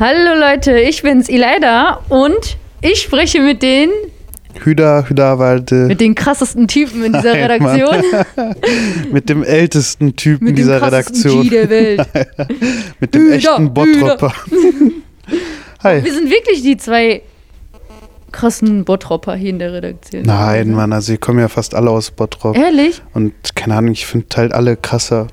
Hallo Leute, ich bin's Ileida und ich spreche mit den Hüda, Hüda-Walde. mit den krassesten Typen in dieser Nein. Redaktion. Mit dem ältesten Typen mit dieser Redaktion. G der Welt. Mit dem Hüda, echten Bottropper. Hi. Wir sind wirklich die zwei krassen Bottropper hier in der Redaktion. Nein, Mann, also die kommen ja fast alle aus Bottrop. Ehrlich? Und keine Ahnung, ich finde halt alle krasser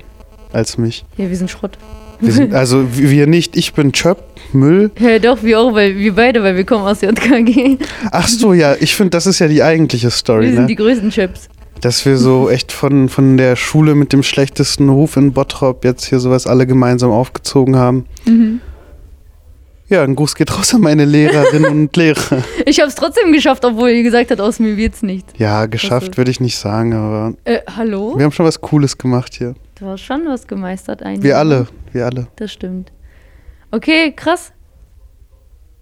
als mich. Ja, wir sind Schrott. Wir sind, also wir nicht, ich bin Chöp, Müll. Ja, doch, wir auch, weil wir beide, weil wir kommen aus JKG. Ach so, ja, ich finde, das ist ja die eigentliche Story, Wir sind ne? die größten Chips. Dass wir so echt von, von der Schule mit dem schlechtesten Ruf in Bottrop jetzt hier sowas alle gemeinsam aufgezogen haben. Mhm. Ja, ein Gruß geht raus an meine Lehrerinnen und Lehrer. Ich habe es trotzdem geschafft, obwohl ihr gesagt habt, aus mir wird's nicht. Ja, geschafft würde ich nicht sagen, aber Äh, hallo? wir haben schon was Cooles gemacht hier. Du hast schon was gemeistert eigentlich. Wir alle, wir alle. Das stimmt. Okay, krass.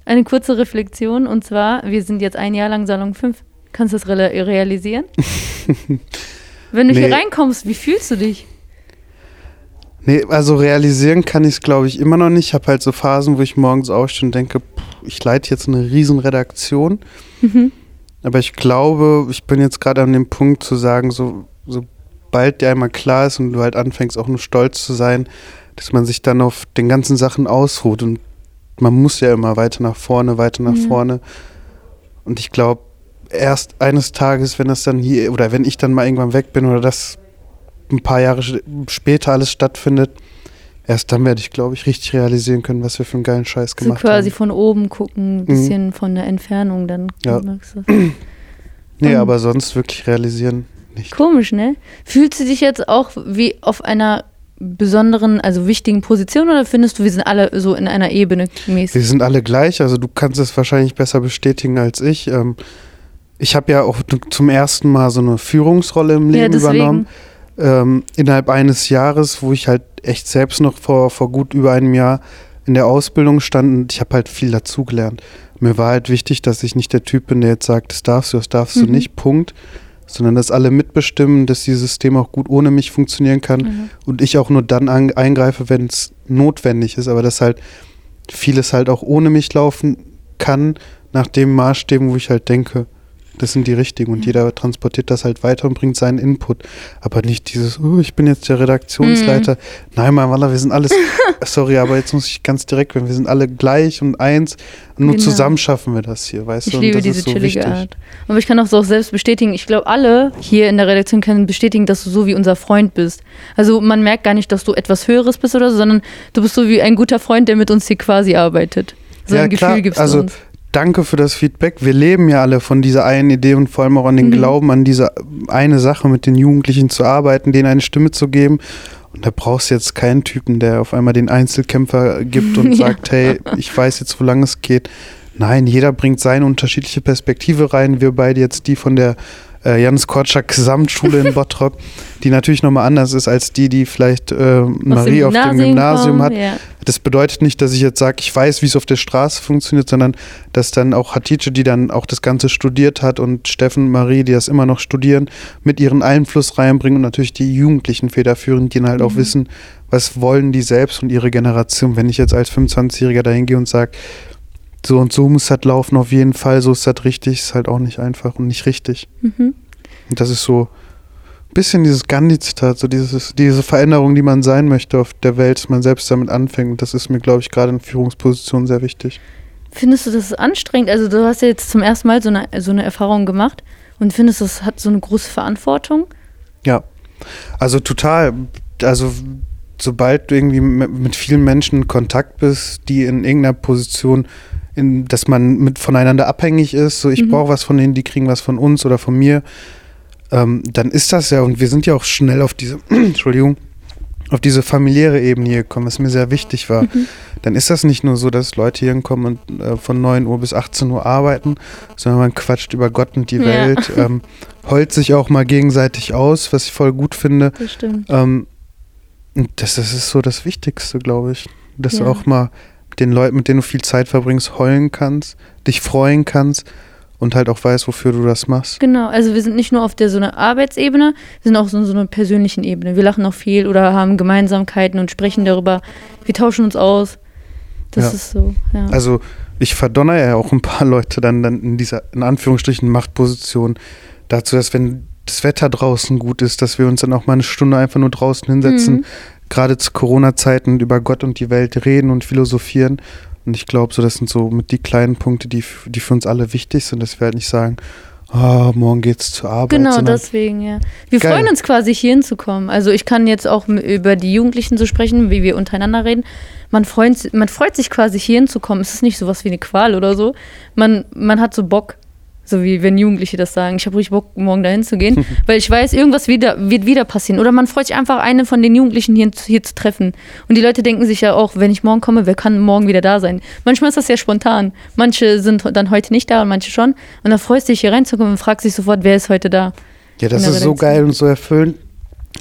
Eine kurze Reflexion und zwar, wir sind jetzt ein Jahr lang Salon 5. Kannst du das real realisieren? Wenn du hier Nee. reinkommst, wie fühlst du dich? Nee, also realisieren kann ich es, glaube ich, immer noch nicht. Ich habe halt so Phasen, wo ich morgens aufstehe und denke, pff, ich leite jetzt eine riesen Redaktion. Mhm. Aber ich glaube, ich bin jetzt gerade an dem Punkt zu sagen, so, sobald dir einmal klar ist und du halt anfängst auch nur stolz zu sein, dass man sich dann auf den ganzen Sachen ausruht. Und man muss ja immer weiter nach vorne, weiter nach Ja. vorne. Und ich glaube, erst eines Tages, wenn das dann hier, oder wenn ich dann mal irgendwann weg bin oder das ein paar Jahre später alles stattfindet, erst dann werde ich, glaube ich, richtig realisieren können, was wir für einen geilen Scheiß So gemacht quasi haben. von oben gucken, ein bisschen von der Entfernung, dann Ja. merkst du. Nee, Ähm. aber sonst wirklich realisieren nicht. Komisch, ne? Fühlst du dich jetzt auch wie auf einer besonderen, also wichtigen Position oder findest du, wir sind alle so in einer Ebene Wir mäßig? sind alle gleich, also du kannst es wahrscheinlich besser bestätigen als ich. Ähm, ich habe ja auch zum ersten Mal so eine Führungsrolle im Ja, Leben deswegen. übernommen. Ähm, innerhalb eines Jahres, wo ich halt echt selbst noch vor, vor gut über einem Jahr in der Ausbildung stand und ich habe halt viel dazugelernt. Mir war halt wichtig, dass ich nicht der Typ bin, der jetzt sagt, das darfst du, das darfst du Mhm. nicht, Punkt. Sondern dass alle mitbestimmen, dass dieses System auch gut ohne mich funktionieren kann Mhm. und ich auch nur dann an, eingreife, wenn es notwendig ist, aber dass halt vieles halt auch ohne mich laufen kann, nach dem Maßstäben, wo ich halt denke, das sind die richtigen und jeder transportiert das halt weiter und bringt seinen Input. Aber nicht dieses, oh, ich bin jetzt der Redaktionsleiter. Nein, mein Wallah, wir sind alles, sorry, aber jetzt muss ich ganz direkt werden, wir sind alle gleich und eins nur Genau. zusammen schaffen wir das hier, weißt Ich du? Und liebe das diese ist so chillige wichtig. Art. Aber ich kann auch so auch selbst bestätigen, ich glaube, alle hier in der Redaktion können bestätigen, dass du so wie unser Freund bist. Also man merkt gar nicht, dass du etwas Höheres bist oder so, sondern du bist so wie ein guter Freund, der mit uns hier quasi arbeitet. So Ja, ein klar, Gefühl gibst also du uns. Danke für das Feedback. Wir leben ja alle von dieser einen Idee und vor allem auch an den Mhm. Glauben, an diese eine Sache mit den Jugendlichen zu arbeiten, denen eine Stimme zu geben. Und da brauchst du jetzt keinen Typen, der auf einmal den Einzelkämpfer gibt und Ja. sagt, hey, ich weiß jetzt, wo lang es geht. Nein, jeder bringt seine unterschiedliche Perspektive rein. Wir beide jetzt die von der äh, Janis Korczak Gesamtschule in Bottrop, die natürlich nochmal anders ist als die, die vielleicht äh, Marie auf dem Gymnasium hat. Ja. Das bedeutet nicht, dass ich jetzt sage, ich weiß, wie es auf der Straße funktioniert, sondern dass dann auch Hatice, die dann auch das Ganze studiert hat und Steffen und Marie, die das immer noch studieren, mit ihren Einfluss reinbringen und natürlich die Jugendlichen federführend, die dann halt auch Mhm. wissen, was wollen die selbst und ihre Generation. Wenn ich jetzt als 25-Jähriger dahin gehe und sage, so und so muss das laufen auf jeden Fall, so ist das richtig, ist halt auch nicht einfach und nicht richtig. Mhm. Und das ist so ein bisschen dieses Gandhi-Zitat, so dieses, diese Veränderung, die man sein möchte auf der Welt, dass man selbst damit anfängt. Und das ist mir, glaube ich, gerade in Führungspositionen sehr wichtig. Findest du das anstrengend? Also du hast ja jetzt zum ersten Mal so eine, so eine Erfahrung gemacht und findest, das hat so eine große Verantwortung? Ja. Also total. Also sobald du irgendwie mit vielen Menschen in Kontakt bist, die in irgendeiner Position, in, dass man mit voneinander abhängig ist, so ich Mhm. brauche was von denen, die kriegen was von uns oder von mir, ähm, dann ist das ja, und wir sind ja auch schnell auf diese, Entschuldigung, auf diese familiäre Ebene hier gekommen, was mir sehr wichtig war. Mhm. Dann ist das nicht nur so, dass Leute hier kommen und äh, von 9 Uhr bis 18 Uhr arbeiten, sondern man quatscht über Gott und die Ja. Welt, ähm, heult sich auch mal gegenseitig aus, was ich voll gut finde. Das stimmt. Ähm, das, das ist so das Wichtigste, glaube ich. Dass Ja. auch mal mit den Leuten, mit denen du viel Zeit verbringst, heulen kannst, dich freuen kannst und halt auch weißt, wofür du das machst. Genau, also wir sind nicht nur auf der so einer Arbeitsebene, wir sind auch so, so einer persönlichen Ebene. Wir lachen auch viel oder haben Gemeinsamkeiten und sprechen darüber. Wir tauschen uns aus. Das Ja. ist so, ja. Also ich verdonner ja auch ein paar Leute dann, dann in dieser, in Anführungsstrichen, Machtposition dazu, dass wenn das Wetter draußen gut ist, dass wir uns dann auch mal eine Stunde einfach nur draußen hinsetzen, Mhm. Gerade zu Corona-Zeiten über Gott und die Welt reden und philosophieren. Und ich glaube, so das sind so mit die kleinen Punkte, die, die für uns alle wichtig sind, dass wir halt nicht sagen, ah, morgen geht's zur Arbeit. Genau, deswegen, ja. Wir Geil. freuen uns quasi, hier hinzukommen. Also ich kann jetzt auch über die Jugendlichen so sprechen, wie wir untereinander reden. Man freut, man freut sich quasi, hier hinzukommen. Es ist nicht sowas wie eine Qual oder so. Man, man hat so Bock, so wie wenn Jugendliche das sagen. Ich habe richtig Bock, morgen dahin zu gehen, weil ich weiß, irgendwas wieder, wird wieder passieren. Oder man freut sich einfach, einen von den Jugendlichen hier, hier zu treffen. Und die Leute denken sich ja auch, wenn ich morgen komme, wer kann morgen wieder da sein? Manchmal ist das ja spontan. Manche sind dann heute nicht da und manche schon. Und dann freust du dich hier reinzukommen und fragst dich sofort, wer ist heute da? Ja, das ist so geil und so erfüllend,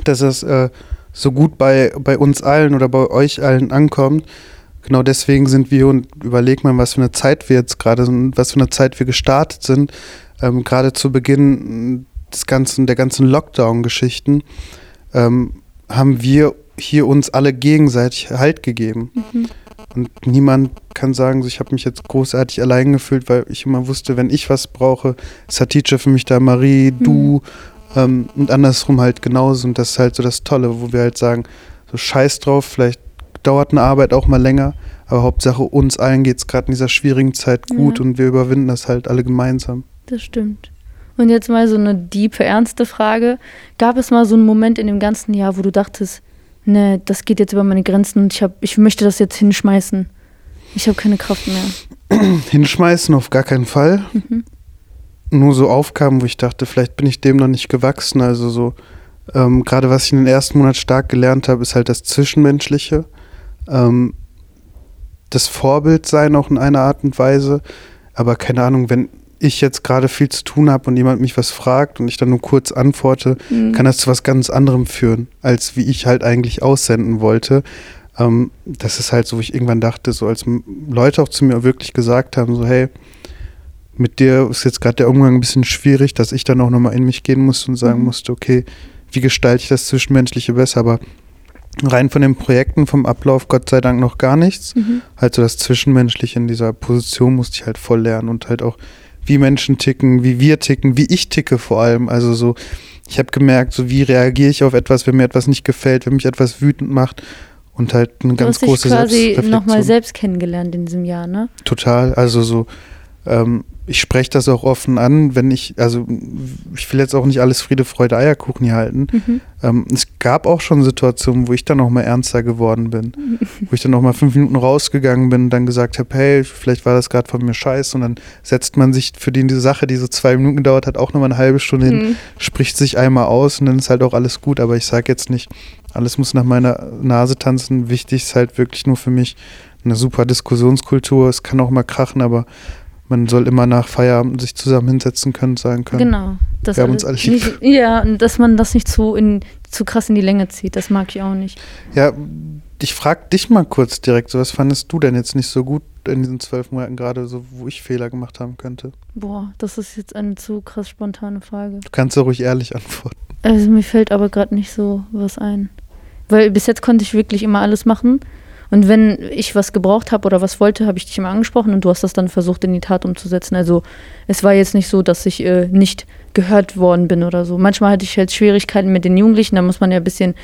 dass es äh, so gut bei, bei uns allen oder bei euch allen ankommt. Genau deswegen sind wir und überleg mal, was für eine Zeit wir jetzt gerade sind, was für eine Zeit wir gestartet sind. Ähm, gerade zu Beginn des ganzen, der ganzen Lockdown-Geschichten ähm, haben wir hier uns alle gegenseitig Halt gegeben. Und niemand kann sagen, ich habe mich jetzt großartig allein gefühlt, weil ich immer wusste, wenn ich was brauche, ist Hatice für mich da, Marie, du ähm, und andersrum halt genauso. Und das ist halt so das Tolle, wo wir halt sagen, so scheiß drauf, vielleicht dauert eine Arbeit auch mal länger, aber Hauptsache uns allen geht es gerade in dieser schwierigen Zeit gut Ja. und wir überwinden das halt alle gemeinsam. Das stimmt. Und jetzt mal so eine diepe, ernste Frage. Gab es mal so einen Moment in dem ganzen Jahr, wo du dachtest, ne, das geht jetzt über meine Grenzen und ich, hab, ich möchte das jetzt hinschmeißen. Ich habe keine Kraft mehr. Hinschmeißen auf gar keinen Fall. Mhm. Nur so Aufgaben, wo ich dachte, vielleicht bin ich dem noch nicht gewachsen. Also so, ähm, gerade was ich in den ersten Monat stark gelernt habe, ist halt das Zwischenmenschliche. Ähm, das Vorbild sein auch in einer Art und Weise. Aber keine Ahnung, wenn ich jetzt gerade viel zu tun habe und jemand mich was fragt und ich dann nur kurz antworte, Mhm. kann das zu was ganz anderem führen, als wie ich halt eigentlich aussenden wollte. Ähm, das ist halt so, wo ich irgendwann dachte, so als Leute auch zu mir wirklich gesagt haben, so hey, mit dir ist jetzt gerade der Umgang ein bisschen schwierig, dass ich dann auch nochmal in mich gehen musste und sagen Mhm. musste, okay, wie gestalte ich das Zwischenmenschliche besser, aber rein von den Projekten, vom Ablauf, Gott sei Dank noch gar nichts. Mhm. Halt so das Zwischenmenschliche in dieser Position musste ich halt voll lernen und halt auch, wie Menschen ticken, wie wir ticken, wie ich ticke vor allem. Also so, ich habe gemerkt, so wie reagiere ich auf etwas, wenn mir etwas nicht gefällt, wenn mich etwas wütend macht und halt eine Du ganz hast dich große quasi Selbstreflexion. nochmal selbst kennengelernt in diesem Jahr, ne? Total, also so, ähm, ich spreche das auch offen an, wenn ich, also ich will jetzt auch nicht alles Friede, Freude, Eierkuchen hier halten. Mhm. Ähm, es gab auch schon Situationen, wo ich dann auch mal ernster geworden bin, wo ich dann auch mal fünf Minuten rausgegangen bin und dann gesagt habe, hey, vielleicht war das gerade von mir scheiße und dann setzt man sich für die, diese Sache, die so zwei Minuten gedauert hat, auch nochmal eine halbe Stunde hin, Mhm. spricht sich einmal aus und dann ist halt auch alles gut, aber ich sage jetzt nicht, alles muss nach meiner Nase tanzen. Wichtig ist halt wirklich nur für mich eine super Diskussionskultur. Es kann auch mal krachen, aber man soll immer nach Feierabend sich zusammen hinsetzen können und sagen können. Genau. Das Wir haben uns alle lieb. nicht, Ja, und dass man das nicht zu, in, zu krass in die Länge zieht, das mag ich auch nicht. Ja, ich frage dich mal kurz direkt, so was fandest du denn jetzt nicht so gut in diesen zwölf Monaten gerade, so wo ich Fehler gemacht haben könnte? Boah, das ist jetzt eine zu krass spontane Frage. Du kannst ja ruhig ehrlich antworten. Also mir fällt aber gerade nicht so was ein. Weil bis jetzt konnte ich wirklich immer alles machen. Und wenn ich was gebraucht habe oder was wollte, habe ich dich immer angesprochen und du hast das dann versucht in die Tat umzusetzen. Also es war jetzt nicht so, dass ich äh, nicht gehört worden bin oder so. Manchmal hatte ich halt Schwierigkeiten mit den Jugendlichen, da muss man ja ein bisschen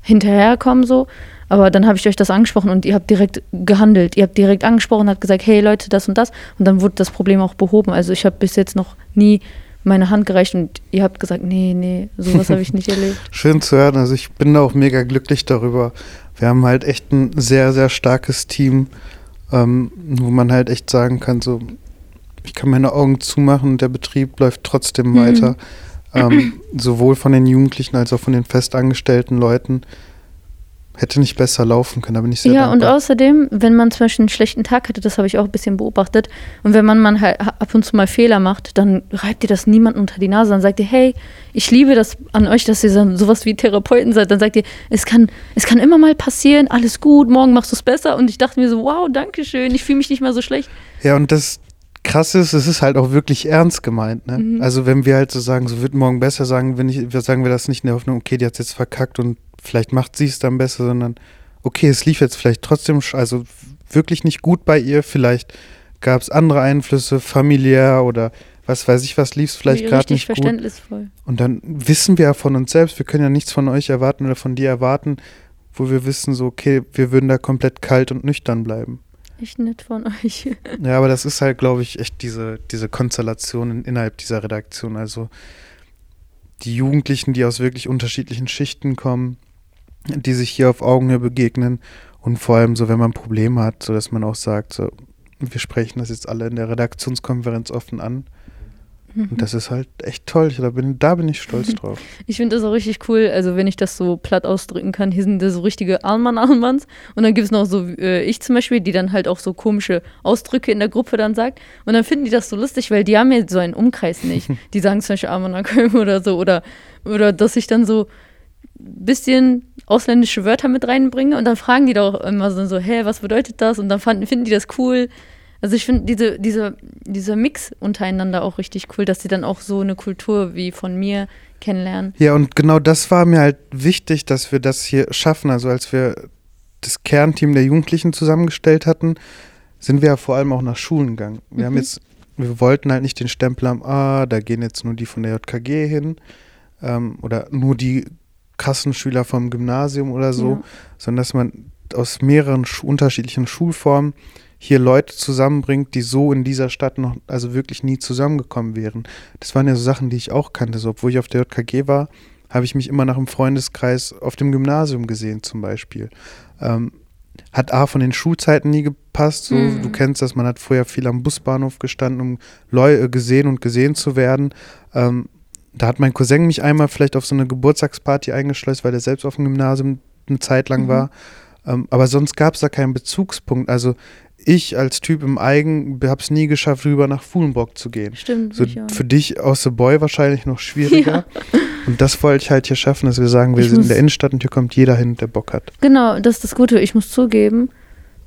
hinterherkommen so. Aber dann habe ich euch das angesprochen und ihr habt direkt gehandelt. Ihr habt direkt angesprochen, habt gesagt, hey Leute, das und das. Und dann wurde das Problem auch behoben. Also ich habe bis jetzt noch nie meine Hand gereicht und ihr habt gesagt, nee, nee, sowas habe ich nicht erlebt. Schön zu hören. Also ich bin da auch mega glücklich darüber. Wir haben halt echt ein sehr, sehr starkes Team, ähm, wo man halt echt sagen kann, so, ich kann meine Augen zumachen und der Betrieb läuft trotzdem Mhm. weiter. Ähm, sowohl von den Jugendlichen als auch von den festangestellten Leuten. Hätte nicht besser laufen können, da bin ich sehr Ja, und dankbar. außerdem, wenn man zum Beispiel einen schlechten Tag hatte, das habe ich auch ein bisschen beobachtet, und wenn man, man halt ab und zu mal Fehler macht, dann reibt ihr das niemand unter die Nase. Dann sagt ihr, hey, ich liebe das an euch, dass ihr so- sowas wie Therapeuten seid. Dann sagt ihr, es kann, es kann immer mal passieren, alles gut, morgen machst du es besser. Und ich dachte mir so, wow, danke schön, ich fühle mich nicht mehr so schlecht. Ja, und das Krasse ist, es ist halt auch wirklich ernst gemeint. Ne? Mhm. Also wenn wir halt so sagen, so wird morgen besser, sagen wir, nicht, sagen wir das nicht in der Hoffnung, okay, die hat jetzt verkackt und vielleicht macht sie es dann besser, sondern okay, es lief jetzt vielleicht trotzdem, also wirklich nicht gut bei ihr. Vielleicht gab es andere Einflüsse, familiär oder was weiß ich, was lief es vielleicht gerade nicht gut. verständnisvoll. Und dann wissen wir ja von uns selbst, wir können ja nichts von euch erwarten oder von dir erwarten, wo wir wissen, so, okay, wir würden da komplett kalt und nüchtern bleiben. Echt nett von euch. Ja, aber das ist halt, glaube ich, echt diese, diese Konstellation innerhalb dieser Redaktion. Also die Jugendlichen, die aus wirklich unterschiedlichen Schichten kommen, die sich hier auf Augenhöhe begegnen und vor allem so, wenn man Probleme hat, so dass man auch sagt, so, wir sprechen das jetzt alle in der Redaktionskonferenz offen an und das ist halt echt toll. Da bin, da bin ich stolz drauf. Ich finde das auch richtig cool, also wenn ich das so platt ausdrücken kann. Hier sind da so richtige Alman-Almans. Und dann gibt es noch so äh, ich zum Beispiel, die dann halt auch so komische Ausdrücke in der Gruppe dann sagt. Und dann finden die das so lustig, weil die haben ja so einen Umkreis nicht. Die sagen zum Beispiel Alman oder so. Oder, oder dass ich dann so ein bisschen ausländische Wörter mit reinbringe. Und dann fragen die doch immer so, so hä, was bedeutet das? Und dann fanden, finden die das cool. Also ich finde diese, diese, dieser Mix untereinander auch richtig cool, dass sie dann auch so eine Kultur wie von mir kennenlernen. Ja, und genau das war mir halt wichtig, dass wir das hier schaffen. Also als wir das Kernteam der Jugendlichen zusammengestellt hatten, sind wir ja vor allem auch nach Schulen gegangen. Wir mhm. haben jetzt, wir wollten halt nicht den Stempel haben, ah, da gehen jetzt nur die von der JKG hin ähm, oder nur die Kassenschüler vom Gymnasium oder so, ja. sondern dass man aus mehreren unterschiedlichen Schulformen hier Leute zusammenbringt, die so in dieser Stadt noch, also wirklich nie zusammengekommen wären. Das waren ja so Sachen, die ich auch kannte. So, obwohl ich auf der JKG war, habe ich mich immer nach einem Freundeskreis auf dem Gymnasium gesehen, zum Beispiel. Ähm, hat A von den Schulzeiten nie gepasst. So, mhm. Du kennst das, man hat vorher viel am Busbahnhof gestanden, um Leute gesehen und gesehen zu werden. Ähm, da hat mein Cousin mich einmal vielleicht auf so eine Geburtstagsparty eingeschleust, weil er selbst auf dem Gymnasium eine Zeit lang mhm. war. Ähm, aber sonst gab es da keinen Bezugspunkt. Also ich als Typ im Eigen habe es nie geschafft, rüber nach Fuhlenbrock zu gehen. Stimmt. So für dich aus The Boy wahrscheinlich noch schwieriger. Ja. Und das wollte ich halt hier schaffen, dass wir sagen, wir ich sind in der Innenstadt und hier kommt jeder hin, der Bock hat. Genau, das ist das Gute. Ich muss zugeben,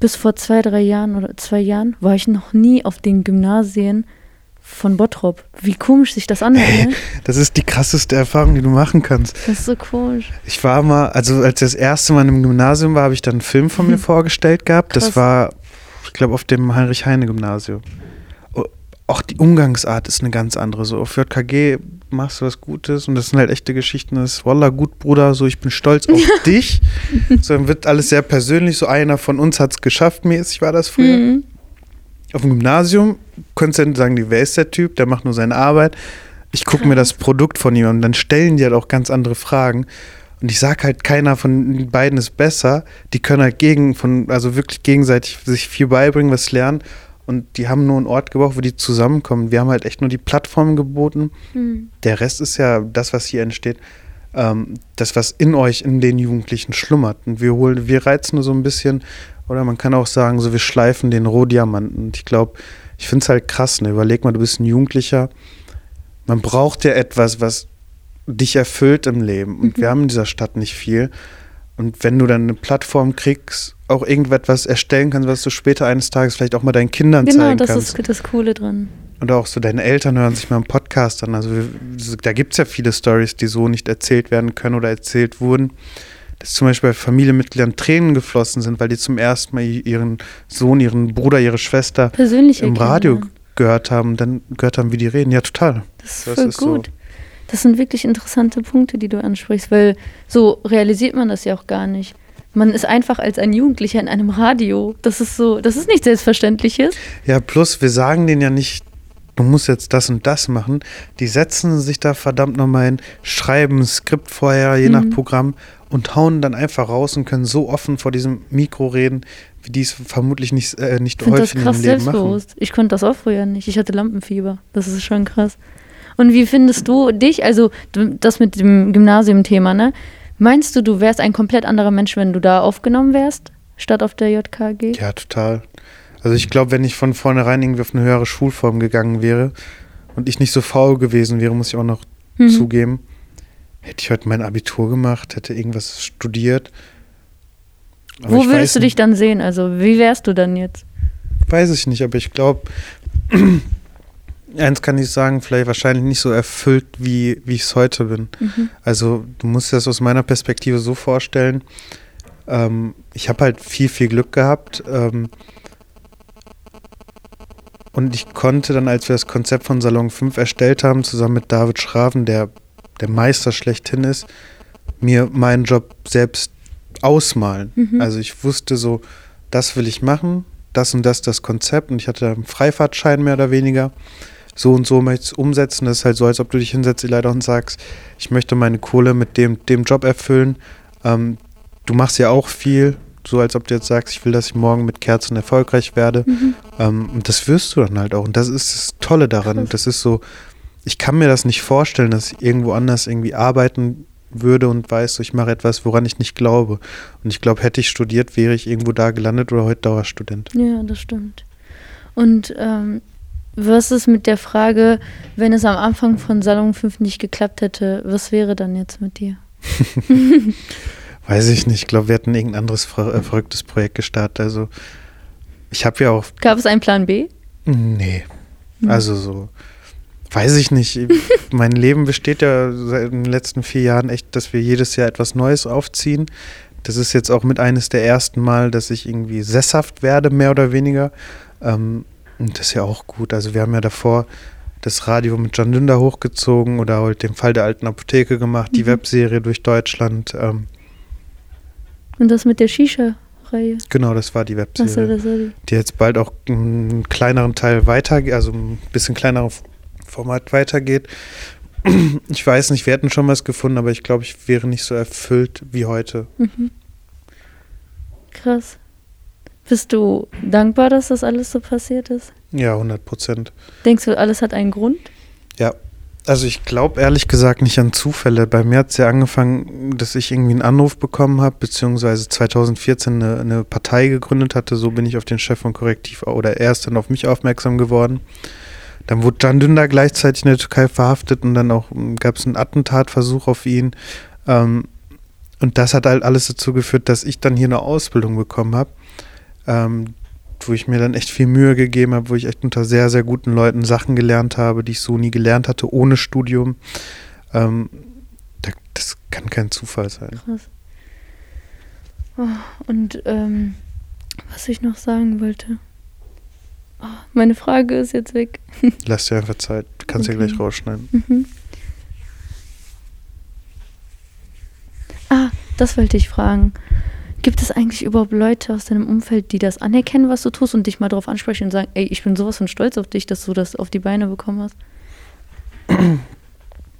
bis vor zwei, drei Jahren oder zwei Jahren war ich noch nie auf den Gymnasien von Bottrop. Wie komisch sich das anhört. Ne? Das ist die krasseste Erfahrung, die du machen kannst. Das ist so komisch. Ich war mal, also als ich das erste Mal im Gymnasium war, habe ich dann einen Film von mir vorgestellt gehabt. Krass. Das war glaube, auf dem Heinrich-Heine-Gymnasium. Auch die Umgangsart ist eine ganz andere. So auf JKG machst du was Gutes und das sind halt echte Geschichten. Das ist Wallah gut, Bruder, so ich bin stolz auf dich. So dann wird alles sehr persönlich. So einer von uns hat es geschafft, mäßig war das früher. Mhm. Auf dem Gymnasium könntest du dann sagen, wer ist der Typ, der macht nur seine Arbeit. Ich gucke mir das Produkt von ihm und dann stellen die halt auch ganz andere Fragen. Und ich sage halt, keiner von beiden ist besser. Die können halt gegen, von, also wirklich gegenseitig sich viel beibringen, was lernen. Und die haben nur einen Ort gebraucht, wo die zusammenkommen. Wir haben halt echt nur die Plattform geboten. Mhm. Der Rest ist ja das, was hier entsteht, ähm, das, was in euch, in den Jugendlichen schlummert. Und wir holen, wir reizen nur so ein bisschen, oder man kann auch sagen, so wir schleifen den Rohdiamanten. Und ich glaube, ich finde es halt krass, ne? Überleg mal, du bist ein Jugendlicher. Man braucht ja etwas, was dich erfüllt im Leben. Und mhm. wir haben in dieser Stadt nicht viel. Und wenn du dann eine Plattform kriegst, auch irgendetwas erstellen kannst, was du später eines Tages vielleicht auch mal deinen Kindern genau, zeigen kannst. Genau, das ist das Coole dran. Und auch so deine Eltern hören sich mal einen Podcast an. Also da gibt es ja viele Stories, die so nicht erzählt werden können oder erzählt wurden. Dass zum Beispiel bei Familienmitgliedern Tränen geflossen sind, weil die zum ersten Mal ihren Sohn, ihren Bruder, ihre Schwester Persönliche im Radio Kinder. gehört haben, dann gehört haben, wie die reden. Ja, total. Das ist das voll ist gut. So. Das sind wirklich interessante Punkte, die du ansprichst, weil so realisiert man das ja auch gar nicht. Man ist einfach als ein Jugendlicher in einem Radio. Das ist so, das ist nichts Selbstverständliches. Ja, plus wir sagen denen ja nicht, du musst jetzt das und das machen. Die setzen sich da verdammt nochmal hin, schreiben ein Skript vorher, je mhm. nach Programm und hauen dann einfach raus und können so offen vor diesem Mikro reden, wie die es vermutlich nicht, äh, nicht ich häufig das krass ihrem Leben machen. Ich konnte das auch früher nicht. Ich hatte Lampenfieber. Das ist schon krass. Und wie findest du dich, also das mit dem Gymnasium-Thema, ne? Meinst du, du wärst ein komplett anderer Mensch, wenn du da aufgenommen wärst, statt auf der JKG? Ja, total. Also ich glaube, wenn ich von vornherein irgendwie auf eine höhere Schulform gegangen wäre und ich nicht so faul gewesen wäre, muss ich auch noch mhm. zugeben, hätte ich heute mein Abitur gemacht, hätte irgendwas studiert. Aber Wo würdest du dich dann sehen? Also wie wärst du dann jetzt? Weiß ich nicht, aber ich glaube, eins kann ich sagen, vielleicht wahrscheinlich nicht so erfüllt, wie, wie ich es heute bin. Mhm. Also du musst dir das aus meiner Perspektive so vorstellen, Ähm, ich habe halt viel, viel Glück gehabt. Ähm, und ich konnte dann, als wir das Konzept von Salon 5 erstellt haben, zusammen mit David Schraven, der der Meister schlechthin ist, mir meinen Job selbst ausmalen. Mhm. Also ich wusste so, das will ich machen, das und das das Konzept und ich hatte einen Freifahrtschein mehr oder weniger. So und so möchte ich es umsetzen. Das ist halt so, als ob du dich hinsetzt, leider und sagst, ich möchte meine Kohle mit dem, dem Job erfüllen. Ähm, du machst ja auch viel, so als ob du jetzt sagst, ich will, dass ich morgen mit Kerzen erfolgreich werde. Mhm. Ähm, und das wirst du dann halt auch. Und das ist das Tolle daran. Das ist so, ich kann mir das nicht vorstellen, dass ich irgendwo anders irgendwie arbeiten würde und weiß, ich mache etwas, woran ich nicht glaube. Und ich glaube, hätte ich studiert, wäre ich irgendwo da gelandet oder heute Dauerstudent. Ja, das stimmt. Und ähm, was ist mit der Frage, wenn es am Anfang von Salon 5 nicht geklappt hätte, was wäre dann jetzt mit dir? Weiß ich nicht. Ich glaube, wir hätten irgendein anderes ver äh, verrücktes Projekt gestartet. Also, ich habe ja auch. Gab es einen Plan B? Nee. Hm. Also so Weiß ich nicht. mein Leben besteht ja seit den letzten vier Jahren echt, dass wir jedes Jahr etwas Neues aufziehen. Das ist jetzt auch mit eines der ersten Mal, dass ich irgendwie sesshaft werde, mehr oder weniger. Ähm, das ist ja auch gut. Also wir haben ja davor das Radio mit John Dünder hochgezogen oder halt den Fall der alten Apotheke gemacht, die mhm. Webserie durch Deutschland. Ähm. Und das mit der Shisha-Reihe? Genau, das war die Webserie. So, das war die. die jetzt bald auch einen kleineren Teil weiter, also ein bisschen kleinere Format weitergeht. Ich weiß nicht, wir hätten schon was gefunden, aber ich glaube, ich wäre nicht so erfüllt wie heute. Mhm. Krass. Bist du dankbar, dass das alles so passiert ist? Ja, 100 Prozent. Denkst du, alles hat einen Grund? Ja. Also ich glaube ehrlich gesagt nicht an Zufälle. Bei mir hat es ja angefangen, dass ich irgendwie einen Anruf bekommen habe, beziehungsweise 2014 eine, eine, Partei gegründet hatte. So bin ich auf den Chef von Korrektiv oder er ist dann auf mich aufmerksam geworden. Dann wurde Can Dündar gleichzeitig in der Türkei verhaftet und dann auch hm, gab es einen Attentatversuch auf ihn. Ähm, und das hat halt alles dazu geführt, dass ich dann hier eine Ausbildung bekommen habe, ähm, wo ich mir dann echt viel Mühe gegeben habe, wo ich echt unter sehr, sehr guten Leuten Sachen gelernt habe, die ich so nie gelernt hatte, ohne Studium. Ähm, das kann kein Zufall sein. Krass. Oh, und ähm, was ich noch sagen wollte. Oh, meine Frage ist jetzt weg. Lass dir einfach Zeit. Du kannst okay. ja gleich rausschneiden. Mhm. Ah, das wollte ich fragen. Gibt es eigentlich überhaupt Leute aus deinem Umfeld, die das anerkennen, was du tust und dich mal darauf ansprechen und sagen, ey, ich bin sowas von stolz auf dich, dass du das auf die Beine bekommen hast?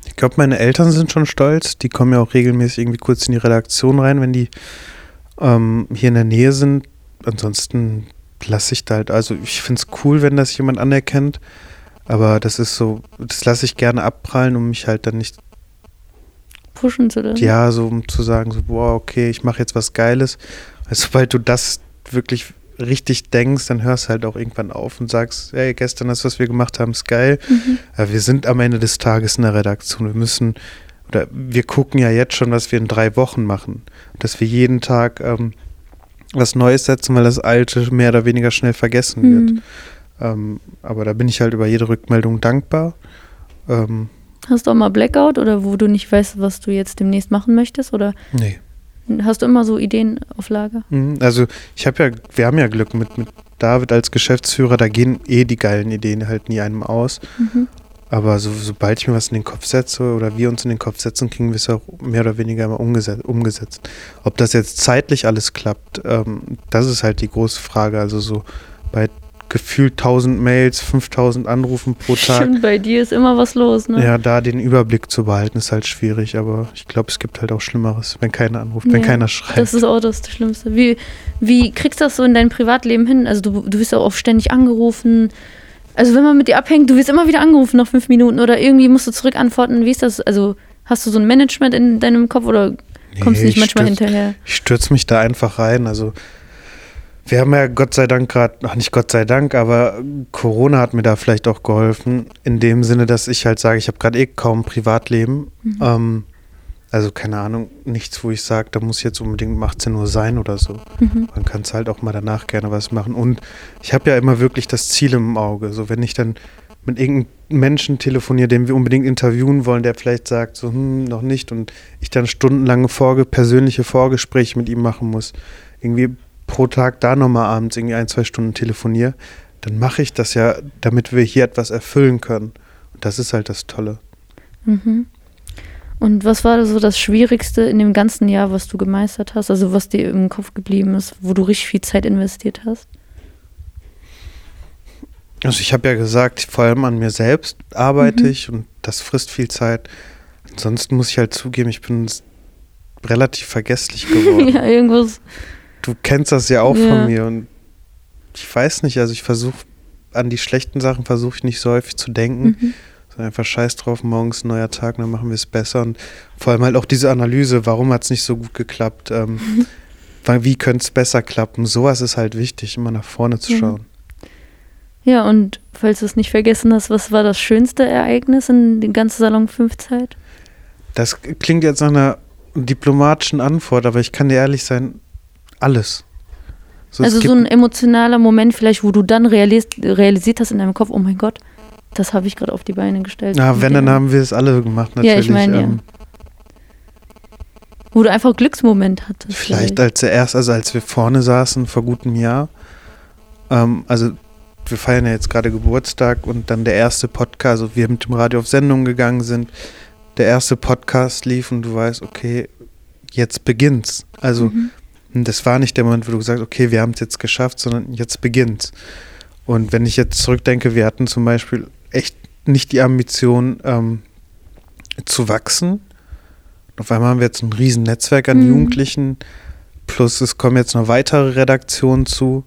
Ich glaube, meine Eltern sind schon stolz. Die kommen ja auch regelmäßig irgendwie kurz in die Redaktion rein, wenn die ähm, hier in der Nähe sind. Ansonsten lasse ich da halt, also ich finde es cool, wenn das jemand anerkennt, aber das ist so, das lasse ich gerne abprallen, um mich halt dann nicht pushen zu lassen. Ja, so um zu sagen, so, boah, okay, ich mache jetzt was Geiles. Also, sobald du das wirklich richtig denkst, dann hörst du halt auch irgendwann auf und sagst, hey, gestern das, was wir gemacht haben, ist geil. Mhm. Aber wir sind am Ende des Tages in der Redaktion. Wir müssen, oder wir gucken ja jetzt schon, was wir in drei Wochen machen. Dass wir jeden Tag ähm, was Neues setzen, weil das Alte mehr oder weniger schnell vergessen wird. Mhm. Ähm, aber da bin ich halt über jede Rückmeldung dankbar. Ähm, Hast du auch mal Blackout oder wo du nicht weißt, was du jetzt demnächst machen möchtest? Oder nee. Hast du immer so Ideen auf Lager? Mhm, also ich habe ja, wir haben ja Glück mit, mit David als Geschäftsführer, da gehen eh die geilen Ideen halt nie einem aus. Mhm. Aber so, sobald ich mir was in den Kopf setze oder wir uns in den Kopf setzen, kriegen wir es auch mehr oder weniger immer umgesetzt. umgesetzt. Ob das jetzt zeitlich alles klappt, ähm, das ist halt die große Frage. Also so bei gefühlt 1000 Mails, 5000 Anrufen pro Tag. Stimmt, bei dir ist immer was los, ne? Ja, da den Überblick zu behalten ist halt schwierig, aber ich glaube, es gibt halt auch Schlimmeres, wenn keiner anruft, ja, wenn keiner schreibt. Das ist auch das Schlimmste. Wie, wie kriegst du das so in dein Privatleben hin? Also du, du wirst ja auch ständig angerufen, also wenn man mit dir abhängt, du wirst immer wieder angerufen nach fünf Minuten oder irgendwie musst du zurück antworten. Wie ist das? Also hast du so ein Management in deinem Kopf oder kommst du nicht manchmal stürz, hinterher? Ich stürze mich da einfach rein. Also wir haben ja Gott sei Dank gerade, ach nicht Gott sei Dank, aber Corona hat mir da vielleicht auch geholfen, in dem Sinne, dass ich halt sage, ich habe gerade eh kaum Privatleben. Mhm. Ähm, also keine Ahnung, nichts, wo ich sage, da muss jetzt unbedingt um 18 Uhr sein oder so. Mhm. Man kann es halt auch mal danach gerne was machen. Und ich habe ja immer wirklich das Ziel im Auge. So wenn ich dann mit irgendeinem Menschen telefoniere, den wir unbedingt interviewen wollen, der vielleicht sagt, so, hm, noch nicht und ich dann stundenlange Vorge persönliche Vorgespräche mit ihm machen muss, irgendwie pro Tag da nochmal abends irgendwie ein, zwei Stunden telefoniere, dann mache ich das ja, damit wir hier etwas erfüllen können. Und das ist halt das Tolle. Mhm. Und was war so das Schwierigste in dem ganzen Jahr, was du gemeistert hast? Also was dir im Kopf geblieben ist, wo du richtig viel Zeit investiert hast? Also ich habe ja gesagt, vor allem an mir selbst arbeite mhm. ich und das frisst viel Zeit. Ansonsten muss ich halt zugeben, ich bin relativ vergesslich geworden. ja, irgendwas. Du kennst das ja auch ja. von mir und ich weiß nicht, also ich versuche an die schlechten Sachen versuche ich nicht so häufig zu denken. Mhm einfach scheiß drauf, morgens ein neuer Tag, dann machen wir es besser. Und vor allem halt auch diese Analyse, warum hat es nicht so gut geklappt? Ähm, wie könnte es besser klappen? Sowas ist halt wichtig, immer nach vorne zu schauen. Ja, und falls du es nicht vergessen hast, was war das schönste Ereignis in der ganzen Salon 5 Zeit? Das klingt jetzt nach einer diplomatischen Antwort, aber ich kann dir ehrlich sein, alles. So, also so ein emotionaler Moment vielleicht, wo du dann realis realisiert hast in deinem Kopf, oh mein Gott, das habe ich gerade auf die Beine gestellt. Ja, wenn, dann haben wir es alle gemacht, natürlich. Ja, ich meine, ähm, ja. Wo du einfach Glücksmoment hattest. Vielleicht, vielleicht als erst, also als wir vorne saßen vor gutem Jahr, ähm, also wir feiern ja jetzt gerade Geburtstag und dann der erste Podcast, also wir mit dem Radio auf Sendung gegangen sind, der erste Podcast lief und du weißt, okay, jetzt beginnt's. Also mhm. Das war nicht der Moment, wo du gesagt hast, okay, wir haben es jetzt geschafft, sondern jetzt beginnt's. Und wenn ich jetzt zurückdenke, wir hatten zum Beispiel echt nicht die Ambition ähm, zu wachsen. Auf einmal haben wir jetzt ein riesen Netzwerk an mhm. Jugendlichen, plus es kommen jetzt noch weitere Redaktionen zu.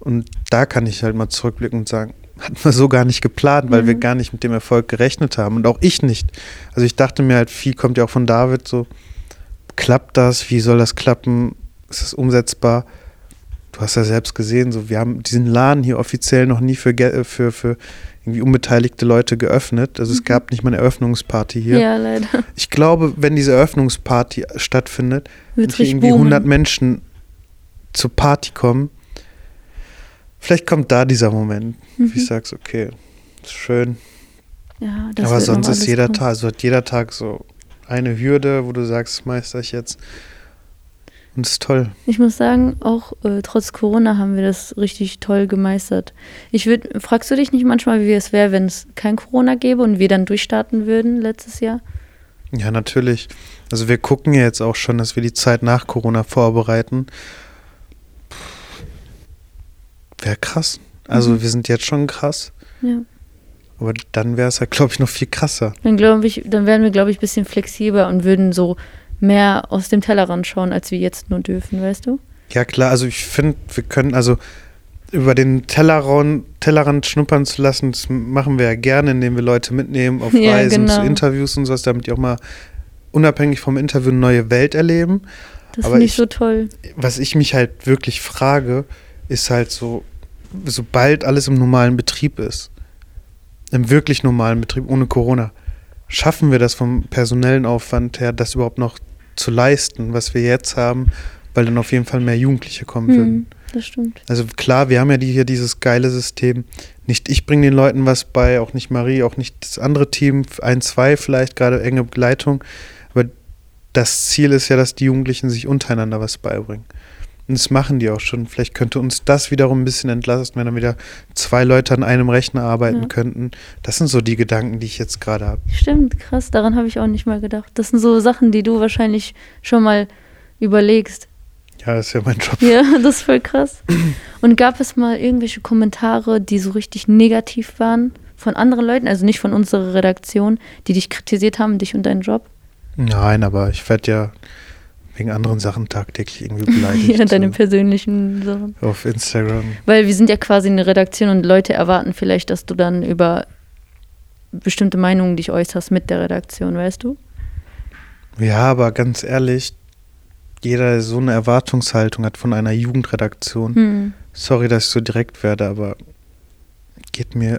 Und da kann ich halt mal zurückblicken und sagen, hatten wir so gar nicht geplant, weil mhm. wir gar nicht mit dem Erfolg gerechnet haben. Und auch ich nicht. Also ich dachte mir halt, viel kommt ja auch von David so, klappt das? Wie soll das klappen? Ist das umsetzbar? Du hast ja selbst gesehen, so wir haben diesen Laden hier offiziell noch nie für, für, für irgendwie unbeteiligte Leute geöffnet. Also es mhm. gab nicht mal eine Eröffnungsparty hier. Ja, leider. Ich glaube, wenn diese Eröffnungsparty stattfindet und hier irgendwie boomen. 100 Menschen zur Party kommen, vielleicht kommt da dieser Moment, mhm. wie ich sag's, okay, ist schön. Ja, Aber sonst ist jeder Tag, also hat jeder Tag so eine Hürde, wo du sagst, meister ich jetzt. Und das ist toll. Ich muss sagen, auch äh, trotz Corona haben wir das richtig toll gemeistert. Ich würde, fragst du dich nicht manchmal, wie es wäre, wenn es kein Corona gäbe und wir dann durchstarten würden letztes Jahr? Ja, natürlich. Also wir gucken ja jetzt auch schon, dass wir die Zeit nach Corona vorbereiten. Wäre krass. Also mhm. wir sind jetzt schon krass. Ja. Aber dann wäre es ja, glaube ich, noch viel krasser. Dann, ich, dann wären wir, glaube ich, ein bisschen flexibler und würden so mehr aus dem Tellerrand schauen, als wir jetzt nur dürfen, weißt du? Ja, klar, also ich finde, wir können, also über den Tellerrand, Tellerrand schnuppern zu lassen, das machen wir ja gerne, indem wir Leute mitnehmen auf ja, Reisen, genau. zu Interviews und sowas, damit die auch mal unabhängig vom Interview eine neue Welt erleben. Das finde ich so toll. Was ich mich halt wirklich frage, ist halt so, sobald alles im normalen Betrieb ist, im wirklich normalen Betrieb ohne Corona, schaffen wir das vom personellen Aufwand her, das überhaupt noch zu leisten, was wir jetzt haben, weil dann auf jeden Fall mehr Jugendliche kommen hm, würden. Das stimmt. Also klar, wir haben ja die, hier dieses geile System. Nicht ich bringe den Leuten was bei, auch nicht Marie, auch nicht das andere Team, ein, zwei vielleicht, gerade enge Begleitung. Aber das Ziel ist ja, dass die Jugendlichen sich untereinander was beibringen. Und das machen die auch schon. Vielleicht könnte uns das wiederum ein bisschen entlasten, wenn dann wieder zwei Leute an einem Rechner arbeiten ja. könnten. Das sind so die Gedanken, die ich jetzt gerade habe. Stimmt, krass, daran habe ich auch nicht mal gedacht. Das sind so Sachen, die du wahrscheinlich schon mal überlegst. Ja, das ist ja mein Job. Ja, das ist voll krass. Und gab es mal irgendwelche Kommentare, die so richtig negativ waren von anderen Leuten, also nicht von unserer Redaktion, die dich kritisiert haben, dich und deinen Job? Nein, aber ich werde ja wegen anderen Sachen tagtäglich irgendwie beleidigt. ja, deine so. persönlichen Sachen. Auf Instagram. Weil wir sind ja quasi eine Redaktion und Leute erwarten vielleicht, dass du dann über bestimmte Meinungen dich äußerst mit der Redaktion, weißt du? Ja, aber ganz ehrlich, jeder der so eine Erwartungshaltung hat von einer Jugendredaktion. Hm. Sorry, dass ich so direkt werde, aber geht mir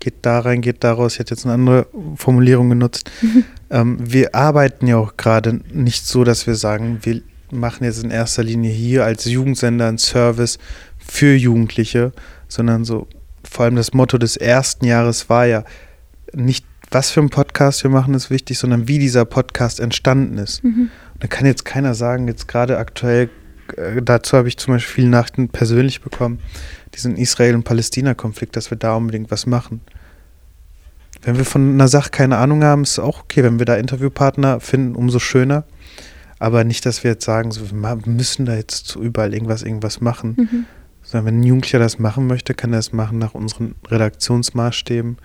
geht da rein, geht da raus. Ich hätte jetzt eine andere Formulierung genutzt. ähm, wir arbeiten ja auch gerade nicht so, dass wir sagen, wir machen jetzt in erster Linie hier als Jugendsender einen Service für Jugendliche, sondern so vor allem das Motto des ersten Jahres war ja nicht, was für ein Podcast wir machen, ist wichtig, sondern wie dieser Podcast entstanden ist. Mhm. Da kann jetzt keiner sagen, jetzt gerade aktuell, äh, dazu habe ich zum Beispiel viele Nachrichten persönlich bekommen, diesen Israel- und Palästina-Konflikt, dass wir da unbedingt was machen. Wenn wir von einer Sache keine Ahnung haben, ist es auch okay. Wenn wir da Interviewpartner finden, umso schöner. Aber nicht, dass wir jetzt sagen, so, wir müssen da jetzt zu überall irgendwas, irgendwas machen. Mhm. Sondern wenn ein Jugendlicher das machen möchte, kann er es machen nach unseren Redaktionsmaßstäben.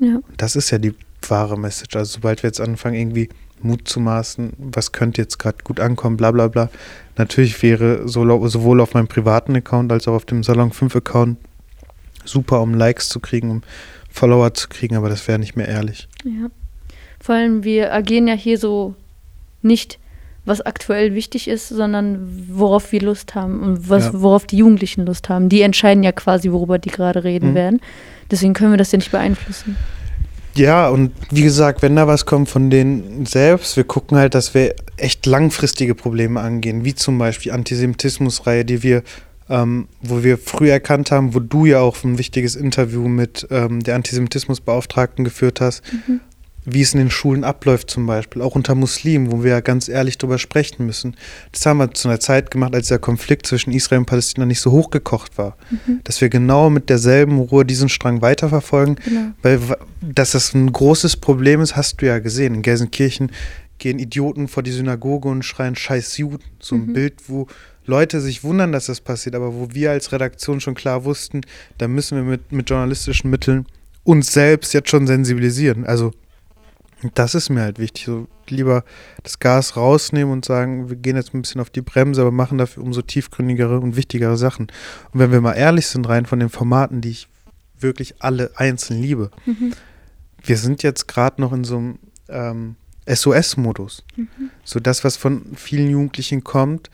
Ja. Das ist ja die wahre Message. Also sobald wir jetzt anfangen, irgendwie Mut zu maßen, was könnte jetzt gerade gut ankommen, bla bla bla. Natürlich wäre so, sowohl auf meinem privaten Account als auch auf dem Salon 5 Account super, um Likes zu kriegen, um Follower zu kriegen, aber das wäre nicht mehr ehrlich. Ja. Vor allem, wir agieren ja hier so nicht, was aktuell wichtig ist, sondern worauf wir Lust haben und was, Ja. worauf die Jugendlichen Lust haben. Die entscheiden ja quasi, worüber die gerade reden Mhm. werden. Deswegen können wir das ja nicht beeinflussen. Ja, und wie gesagt, wenn da was kommt von denen selbst, wir gucken halt, dass wir echt langfristige Probleme angehen, wie zum Beispiel Antisemitismusreihe, die wir, ähm, wo wir früh erkannt haben, wo du ja auch ein wichtiges Interview mit ähm, der Antisemitismusbeauftragten geführt hast, wie es in den Schulen abläuft zum Beispiel, auch unter Muslimen, wo wir ja ganz ehrlich drüber sprechen müssen. Das haben wir zu einer Zeit gemacht, als der Konflikt zwischen Israel und Palästina nicht so hochgekocht war. Dass wir genau mit derselben Ruhe diesen Strang weiterverfolgen, Genau. weil dass das ein großes Problem ist, hast du ja gesehen. In Gelsenkirchen gehen Idioten vor die Synagoge und schreien Scheiß Juden. So ein Mhm. Bild, wo Leute sich wundern, dass das passiert, aber wo wir als Redaktion schon klar wussten, da müssen wir mit, mit journalistischen Mitteln uns selbst jetzt schon sensibilisieren. Also das ist mir halt wichtig. So lieber das Gas rausnehmen und sagen, wir gehen jetzt ein bisschen auf die Bremse, aber machen dafür umso tiefgründigere und wichtigere Sachen. Und wenn wir mal ehrlich sind, rein von den Formaten, die ich wirklich alle einzeln liebe, Mhm. wir sind jetzt gerade noch in so einem ähm, SOS-Modus. Mhm. So das, was von vielen Jugendlichen kommt,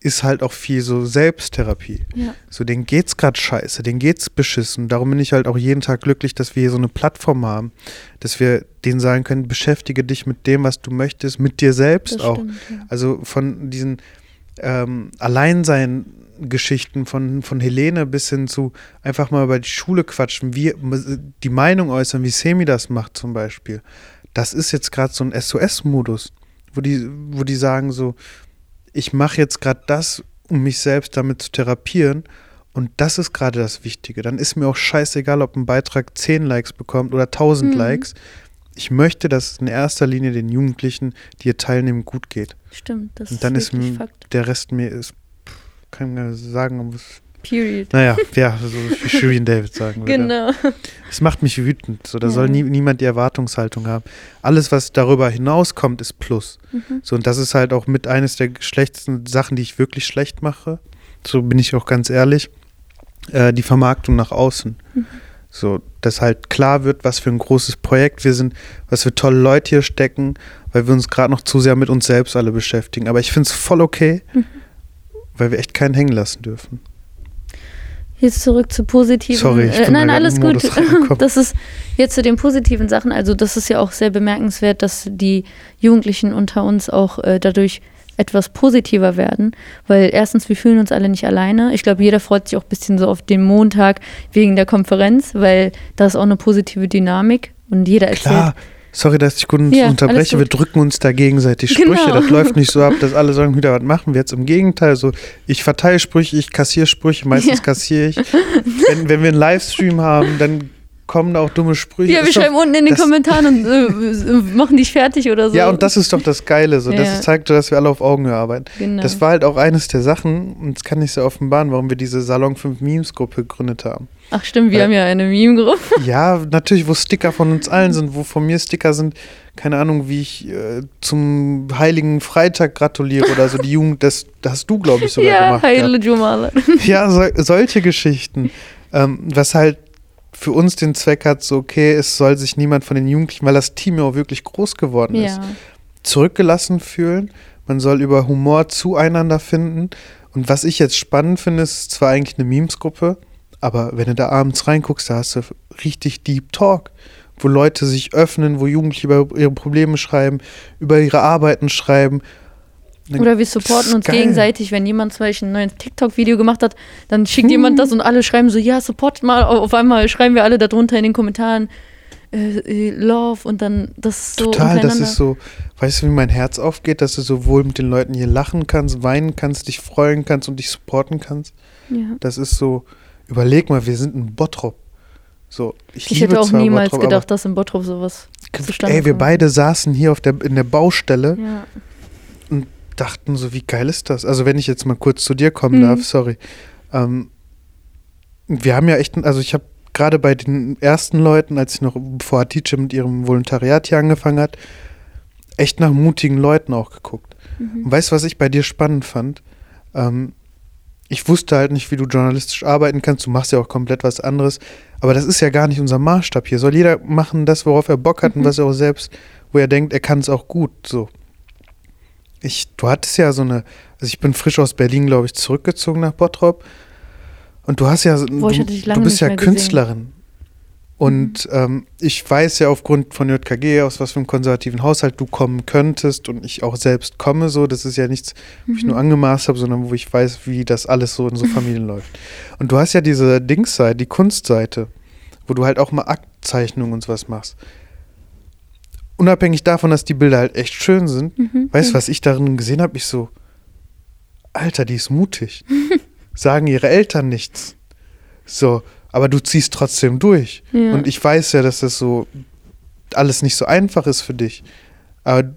ist halt auch viel so Selbsttherapie. Ja. So, denen geht's gerade scheiße, denen geht's beschissen. Darum bin ich halt auch jeden Tag glücklich, dass wir hier so eine Plattform haben, dass wir denen sagen können, beschäftige dich mit dem, was du möchtest, mit dir selbst Das auch. stimmt, ja. Also von diesen ähm, Alleinsein-Geschichten von, von Helene bis hin zu einfach mal über die Schule quatschen, wie die Meinung äußern, wie Semi das macht zum Beispiel. Das ist jetzt gerade so ein SOS-Modus, wo die, wo die sagen so, ich mache jetzt gerade das, um mich selbst damit zu therapieren. Und das ist gerade das Wichtige. Dann ist mir auch scheißegal, ob ein Beitrag 10 Likes bekommt oder 1000 Mhm. Likes. Ich möchte, dass es in erster Linie den Jugendlichen, die hier teilnehmen, gut geht. Stimmt, das Und dann ist ist der Rest mir ist, kann man sagen, aber es- Period. naja, ja, so wie Shirin David sagen würde. Genau. Es macht mich wütend. So, da Ja. soll nie, niemand die Erwartungshaltung haben. Alles, was darüber hinauskommt, ist Plus. Mhm. So, und das ist halt auch mit eines der schlechtesten Sachen, die ich wirklich schlecht mache. So bin ich auch ganz ehrlich. Äh, die Vermarktung nach außen. Mhm. So, dass halt klar wird, was für ein großes Projekt wir sind, was für tolle Leute hier stecken, weil wir uns gerade noch zu sehr mit uns selbst alle beschäftigen. Aber ich finde es voll okay, Mhm. weil wir echt keinen hängen lassen dürfen. Jetzt zurück zu positiven. Sorry, ich äh, bin nein, da alles gut. Das ist jetzt zu den positiven Sachen. Also das ist ja auch sehr bemerkenswert, dass die Jugendlichen unter uns auch äh, dadurch etwas positiver werden, weil erstens wir fühlen uns alle nicht alleine. Ich glaube, jeder freut sich auch ein bisschen so auf den Montag wegen der Konferenz, weil da ist auch eine positive Dynamik und jeder erzählt. Sorry, dass ich gut Ja, unterbreche. Wir drücken uns da gegenseitig Genau. Sprüche. Das läuft nicht so ab, dass alle sagen, wieder was machen wir jetzt. Im Gegenteil, so ich verteile Sprüche, ich kassiere Sprüche, meistens Ja. kassiere ich. Wenn, wenn wir einen Livestream haben, dann kommen da auch dumme Sprüche. Ja, wir doch- schreiben unten in den Kommentaren und äh, äh, machen dich fertig oder so. Ja, und das ist doch das Geile. So. Ja. Das zeigt, dass wir alle auf Augenhöhe arbeiten. genau. Das war halt auch eines der Sachen, und das kann ich sehr offenbaren, warum wir diese Salon 5 Memes Gruppe gegründet haben. Ach stimmt, wir Weil- haben ja eine Meme-Gruppe. Ja, natürlich, wo Sticker von uns allen sind, wo von mir Sticker sind, keine Ahnung, wie ich äh, zum Heiligen Freitag gratuliere oder so. Die Jugend, das, das hast du, glaube ich, sogar Ja, gemacht. Heile. Jumala. Ja, so, solche Geschichten. Ähm, was halt für uns den Zweck hat, so, okay, es soll sich niemand von den Jugendlichen, weil das Team ja auch wirklich groß geworden ist, Ja. zurückgelassen fühlen. Man soll über Humor zueinander finden. Und was ich jetzt spannend finde, ist zwar eigentlich eine Memes-Gruppe, aber wenn du da abends reinguckst, da hast du richtig Deep Talk, wo Leute sich öffnen, wo Jugendliche über ihre Probleme schreiben, über ihre Arbeiten schreiben. Oder wir supporten uns Geil. gegenseitig, wenn jemand zum Beispiel ein neues TikTok-Video gemacht hat, dann schickt jemand das und alle schreiben so, ja, supportet mal. Auf einmal schreiben wir alle darunter in den Kommentaren äh, äh, Love und dann das ist so Total, das ist so, weißt du, wie mein Herz aufgeht, dass du sowohl mit den Leuten hier lachen kannst, weinen kannst, dich freuen kannst und dich supporten kannst. ja. Das ist so, überleg mal, wir sind ein Bottrop. So, ich, Ich hätte auch niemals Bottrop, gedacht, dass in Bottrop sowas zustande ey, wir kommt. beide saßen hier auf der, in der Baustelle Ja. und dachten so, wie geil ist das? Also wenn ich jetzt mal kurz zu dir kommen Mhm. darf, sorry. Ähm, wir haben ja echt, also ich habe gerade bei den ersten Leuten, als ich noch, bevor Hatice mit ihrem Volontariat hier angefangen hat, echt nach mutigen Leuten auch geguckt. Mhm. Und weißt du, was ich bei dir spannend fand? Ähm, ich wusste halt nicht, wie du journalistisch arbeiten kannst. Du machst ja auch komplett was anderes. Aber das ist ja gar nicht unser Maßstab hier. Soll jeder machen das, worauf er Bock hat und Mhm. was er auch selbst, wo er denkt, er kann es auch gut. So. Ich, du hattest ja so eine, also ich bin frisch aus Berlin, glaube ich, zurückgezogen nach Bottrop. Und du hast ja, Boah, ich du, du bist ja mehr gesehen. Und ähm, ich weiß ja aufgrund von JKG, aus was für einem konservativen Haushalt du kommen könntest und ich auch selbst komme so. Das ist ja nichts, wo ich nur Mhm. angemaßt habe, sondern wo ich weiß, wie das alles so in so Familien läuft. Und du hast ja diese Dingsseite, die Kunstseite, wo du halt auch mal Aktzeichnungen und sowas machst. Unabhängig davon, dass die Bilder halt echt schön sind, Mhm. weißt du, was ich darin gesehen habe? Ich so, Alter, die ist mutig. Sagen ihre Eltern nichts. So, aber du ziehst trotzdem durch. Ja. Und ich weiß ja, dass das so alles nicht so einfach ist für dich. Aber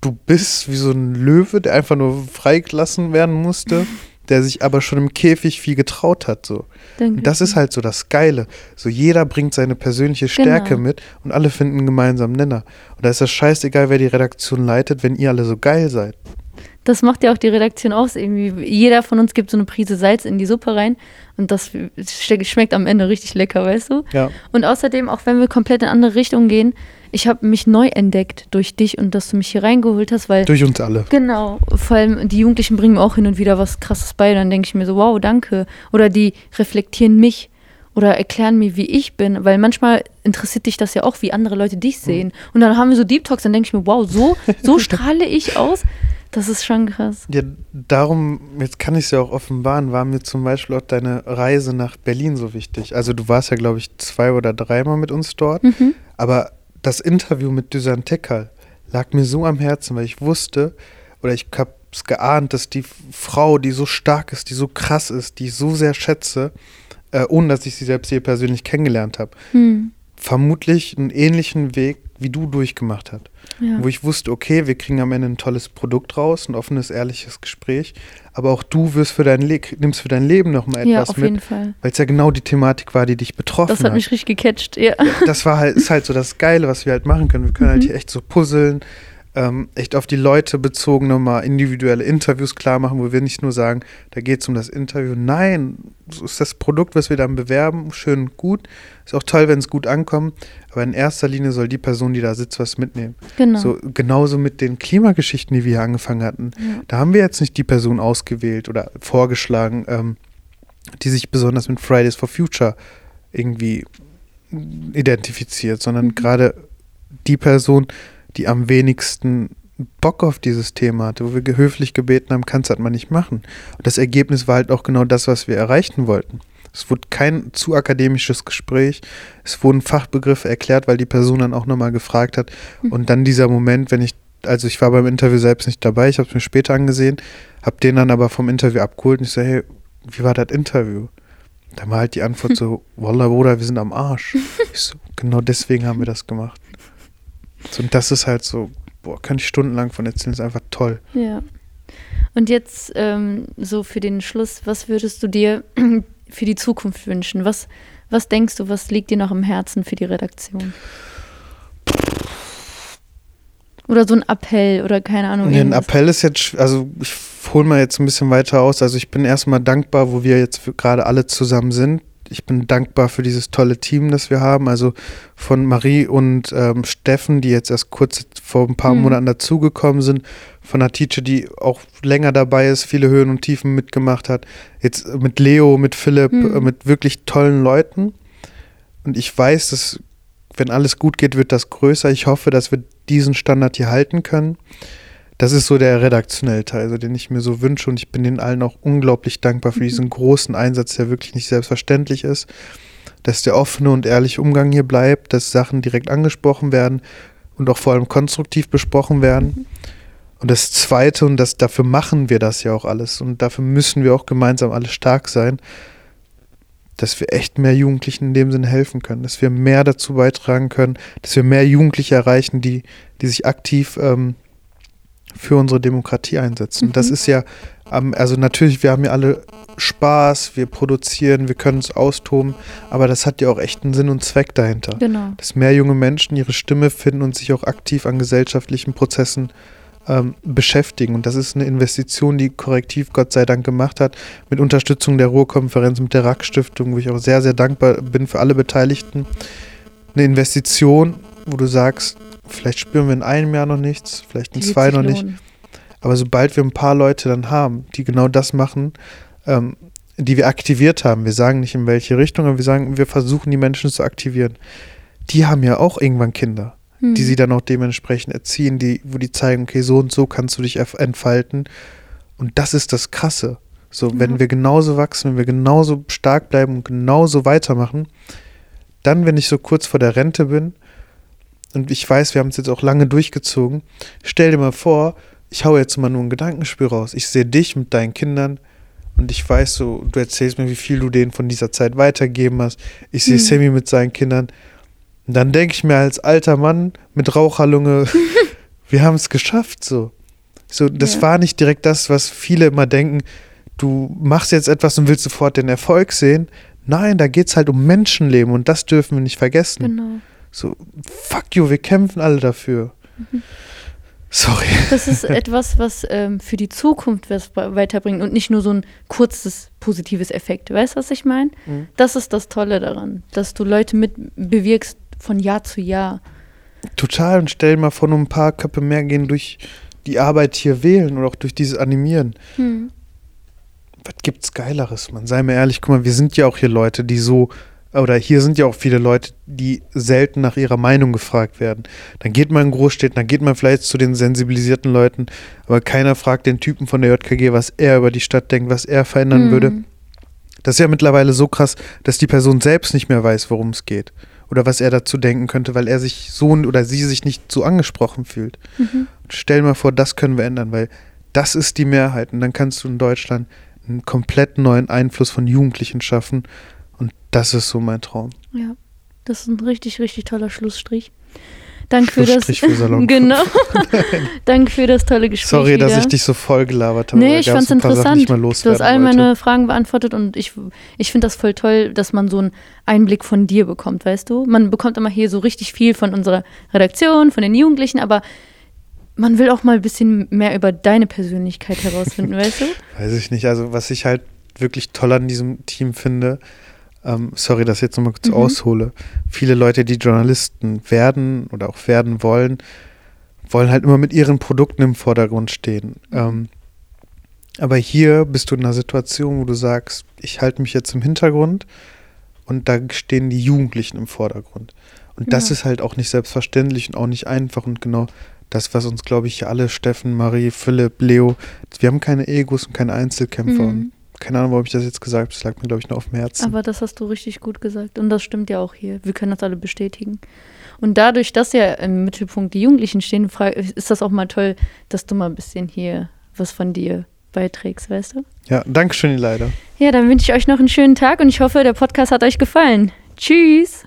du bist wie so ein Löwe, der einfach nur freigelassen werden musste, der sich aber schon im Käfig viel getraut hat. So. Danke. Und das ist halt so das Geile. So jeder bringt seine persönliche Stärke Genau. mit und alle finden einen gemeinsamen Nenner. Und da ist das scheißegal, wer die Redaktion leitet, wenn ihr alle so geil seid. Das macht ja auch die Redaktion aus. Irgendwie. Jeder von uns gibt so eine Prise Salz in die Suppe rein und das schmeckt am Ende richtig lecker, weißt du? Ja. Und außerdem, auch wenn wir komplett in andere Richtungen gehen, ich habe mich neu entdeckt durch dich und dass du mich hier reingeholt hast, weil Durch uns alle. Genau, vor allem die Jugendlichen bringen mir auch hin und wieder was Krasses bei. Dann denke ich mir so, wow, danke. Oder die reflektieren mich oder erklären mir, wie ich bin. Weil manchmal interessiert dich das ja auch, wie andere Leute dich sehen. Und dann haben wir so Deep Talks, dann denke ich mir, wow, so, so strahle ich aus. Das ist schon krass. Ja, darum, jetzt kann ich es ja auch offenbaren, war mir zum Beispiel auch deine Reise nach Berlin so wichtig. Also du warst ja, glaube ich, zwei oder dreimal mit uns dort, Mhm. aber das Interview mit Düsan Tekal lag mir so am Herzen, weil ich wusste, oder ich habe es geahnt, dass die Frau, die so stark ist, die so krass ist, die ich so sehr schätze, äh, ohne dass ich sie selbst hier persönlich kennengelernt habe, Hm. vermutlich einen ähnlichen Weg wie du durchgemacht hat. Ja. Wo ich wusste, okay, wir kriegen am Ende ein tolles Produkt raus, ein offenes, ehrliches Gespräch. Aber auch du wirst für dein Le nimmst für dein Leben nochmal ja, etwas auf mit, jeden Fall. weil es ja genau die Thematik war, die dich betroffen Das hat hat. mich richtig gecatcht, ja. das war halt, ist halt so das Geile, was wir halt machen können. Wir können halt Mhm. hier echt so puzzeln, ähm, echt auf die Leute bezogen nochmal individuelle Interviews klar machen, wo wir nicht nur sagen, da geht es um das Interview. Nein, so ist das Produkt, was wir dann bewerben, schön und gut. Ist auch toll, wenn es gut ankommt. Aber in erster Linie soll die Person, die da sitzt, was mitnehmen. Genau. So, genauso mit den Klimageschichten, die wir hier angefangen hatten. Ja. Da haben wir jetzt nicht die Person ausgewählt oder vorgeschlagen, ähm, die sich besonders mit Fridays for Future irgendwie identifiziert, sondern Mhm. gerade die Person, die am wenigsten Bock auf dieses Thema hatte, wo wir höflich gebeten haben, kannst das mal nicht machen. Und das Ergebnis war halt auch genau das, was wir erreichen wollten. Es wurde kein zu akademisches Gespräch, es wurden Fachbegriffe erklärt, weil die Person dann auch nochmal gefragt hat. Mhm. Und dann dieser Moment, wenn ich, also ich war beim Interview selbst nicht dabei, ich habe es mir später angesehen, habe den dann aber vom Interview abgeholt und ich so, hey, wie war das Interview? Da war halt die Antwort so, Wallah Bruder, wir sind am Arsch. So, genau deswegen haben wir das gemacht. Und das ist halt so, boah, kann ich stundenlang von erzählen, ist einfach toll. Ja. Und jetzt ähm, so für den Schluss, was würdest du dir für die Zukunft wünschen? Was, was denkst du, was liegt dir noch im Herzen für die Redaktion? Oder so ein Appell oder keine Ahnung. Nee, ein. Appell ist jetzt, also ich hole mal jetzt ein bisschen weiter aus. Also ich bin erstmal dankbar, wo wir jetzt gerade alle zusammen sind. Ich bin dankbar für dieses tolle Team, das wir haben. Also von Marie und ähm, Steffen, die jetzt erst kurz vor ein paar Mhm. Monaten dazugekommen sind. Von der Teacher, die auch länger dabei ist, viele Höhen und Tiefen mitgemacht hat. Jetzt mit Leo, mit Philipp, Mhm. äh, mit wirklich tollen Leuten. Und ich weiß, dass, wenn alles gut geht, wird das größer. Ich hoffe, dass wir diesen Standard hier halten können. Das ist so der redaktionelle Teil, also den ich mir so wünsche und ich bin den allen auch unglaublich dankbar für diesen großen Einsatz, der wirklich nicht selbstverständlich ist, dass der offene und ehrliche Umgang hier bleibt, dass Sachen direkt angesprochen werden und auch vor allem konstruktiv besprochen werden. Und das Zweite, und das, dafür machen wir das ja auch alles und dafür müssen wir auch gemeinsam alle stark sein, dass wir echt mehr Jugendlichen in dem Sinne helfen können, dass wir mehr dazu beitragen können, dass wir mehr Jugendliche erreichen, die, die sich aktiv ähm, für unsere Demokratie einsetzen. Mhm. Das ist ja, also natürlich, wir haben ja alle Spaß, wir produzieren, wir können uns austoben, aber das hat ja auch echt einen Sinn und Zweck dahinter. Genau. Dass mehr junge Menschen ihre Stimme finden und sich auch aktiv an gesellschaftlichen Prozessen ähm, beschäftigen. Und das ist eine Investition, die Korrektiv Gott sei Dank gemacht hat, mit Unterstützung der Ruhrkonferenz, mit der RAK-Stiftung, wo ich auch sehr, sehr dankbar bin für alle Beteiligten. Eine Investition, wo du sagst, vielleicht spüren wir in einem Jahr noch nichts, vielleicht in die zwei noch nicht. Aber sobald wir ein paar Leute dann haben, die genau das machen, ähm, die wir aktiviert haben, wir sagen nicht in welche Richtung, aber wir sagen, wir versuchen die Menschen zu aktivieren, die haben ja auch irgendwann Kinder, hm. die sie dann auch dementsprechend erziehen, die, wo die zeigen, okay, so und so kannst du dich entfalten. Und das ist das Krasse. So, ja. wenn wir genauso wachsen, wenn wir genauso stark bleiben und genauso weitermachen, dann, wenn ich so kurz vor der Rente bin, und ich weiß, wir haben es jetzt auch lange durchgezogen, stell dir mal vor, ich haue jetzt mal nur ein Gedankenspiel raus. Ich sehe dich mit deinen Kindern und ich weiß so, du erzählst mir, wie viel du denen von dieser Zeit weitergeben hast. Ich sehe mhm. Sammy mit seinen Kindern. Und dann denke ich mir als alter Mann mit Raucherlunge, wir haben es geschafft so. So, das ja. war nicht direkt das, was viele immer denken, du machst jetzt etwas und willst sofort den Erfolg sehen. Nein, da geht es halt um Menschenleben und das dürfen wir nicht vergessen. Genau. So, fuck you, wir kämpfen alle dafür. Mhm. Sorry. Das ist etwas, was ähm, für die Zukunft was weiterbringt und nicht nur so ein kurzes positives Effekt. Weißt du, was ich meine? Mhm. Das ist das Tolle daran, dass du Leute mit bewirkst von Jahr zu Jahr. Total. Und stell mal vor, nur ein paar Köpfe mehr gehen durch die Arbeit hier wählen oder auch durch dieses Animieren. Mhm. Was gibt's Geileres, man? Sei mir ehrlich, guck mal, wir sind ja auch hier Leute, die so oder hier sind ja auch viele Leute, die selten nach ihrer Meinung gefragt werden. Dann geht man in Großstädten, dann geht man vielleicht zu den sensibilisierten Leuten, aber keiner fragt den Typen von der JKG, was er über die Stadt denkt, was er verändern mhm. würde. Das ist ja mittlerweile so krass, dass die Person selbst nicht mehr weiß, worum es geht. Oder was er dazu denken könnte, weil er sich so oder sie sich nicht so angesprochen fühlt. Mhm. Stell dir mal vor, das können wir ändern, weil das ist die Mehrheit. Und dann kannst du in Deutschland einen komplett neuen Einfluss von Jugendlichen schaffen und das ist so mein Traum. Ja, das ist ein richtig, richtig toller Schlussstrich. Danke für das. Für Salon genau. Danke für das tolle Gespräch. Sorry, wieder. dass ich dich so voll gelabert habe. Nee, ich fand es interessant. du hast all meine Fragen beantwortet und ich, ich finde das voll toll, dass man so einen Einblick von dir bekommt, weißt du? Man bekommt immer hier so richtig viel von unserer Redaktion, von den Jugendlichen, aber man will auch mal ein bisschen mehr über deine Persönlichkeit herausfinden, weißt du? Weiß ich nicht. Also, was ich halt wirklich toll an diesem Team finde, ähm, sorry, dass ich jetzt nochmal kurz mhm. aushole, viele Leute, die Journalisten werden oder auch werden wollen, wollen halt immer mit ihren Produkten im Vordergrund stehen. Ähm, aber hier bist du in einer Situation, wo du sagst, ich halte mich jetzt im Hintergrund und da stehen die Jugendlichen im Vordergrund. Und das ja. ist halt auch nicht selbstverständlich und auch nicht einfach und genau das, was uns, glaube ich, alle, Steffen, Marie, Philipp, Leo, wir haben keine Egos und keine Einzelkämpfer. Mhm. Und keine Ahnung, warum ich das jetzt gesagt habe. Das lag mir, glaube ich, noch auf dem Herzen. Aber das hast du richtig gut gesagt. Und das stimmt ja auch hier. Wir können das alle bestätigen. Und dadurch, dass ja im Mittelpunkt die Jugendlichen stehen, ist das auch mal toll, dass du mal ein bisschen hier was von dir beiträgst, weißt du? Ja, danke schön, leider. Ja, dann wünsche ich euch noch einen schönen Tag und ich hoffe, der Podcast hat euch gefallen. Tschüss!